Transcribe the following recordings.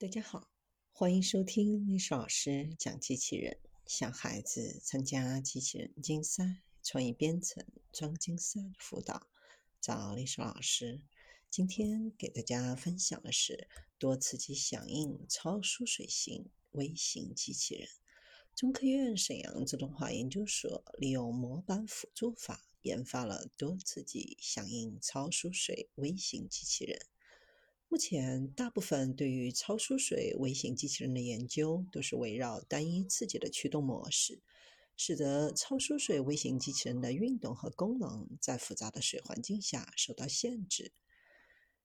大家好，欢迎收听历史老师讲机器人。想孩子参加机器人竞赛、创意编程、装竞赛辅导，找历史老师。今天给大家分享的是多刺激响应超疏水型微型机器人。中科院沈阳自动化研究所利用模板辅助法研发了多刺激响应超疏水微型机器人。目前，大部分对于超疏水微型机器人的研究都是围绕单一刺激的驱动模式，使得超疏水微型机器人的运动和功能在复杂的水环境下受到限制。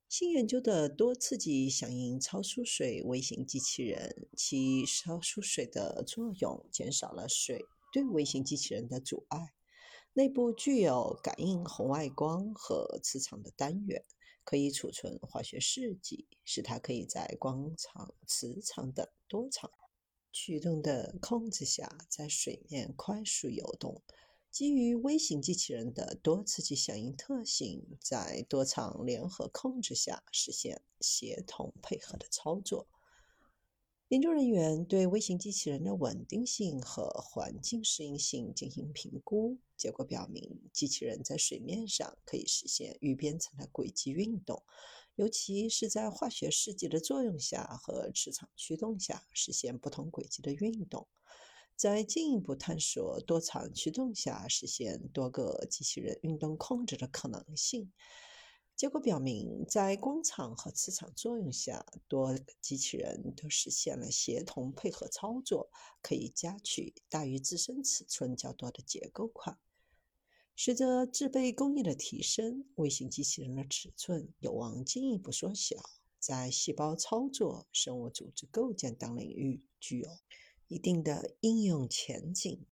新研究的多刺激响应超疏水微型机器人，其超疏水的作用减少了水对微型机器人的阻碍。内部具有感应红外光和磁场的单元。可以储存化学试剂，使它可以在光场、磁场等多场驱动的控制下，在水面快速游动。基于微型机器人的多刺激响应特性，在多场联合控制下实现协同配合的操作。研究人员对微型机器人的稳定性和环境适应性进行评估，结果表明，机器人在水面上可以实现预编程的轨迹运动，尤其是在化学试剂的作用下和磁场驱动下实现不同轨迹的运动。在进一步探索多场驱动下实现多个机器人运动控制的可能性。结果表明，在光场和磁场作用下，多机器人都实现了协同配合操作，可以夹取大于自身尺寸较多的结构块。随着制备工艺的提升，微型机器人的尺寸有望进一步缩小，在细胞操作、生物组织构建等领域具有一定的应用前景。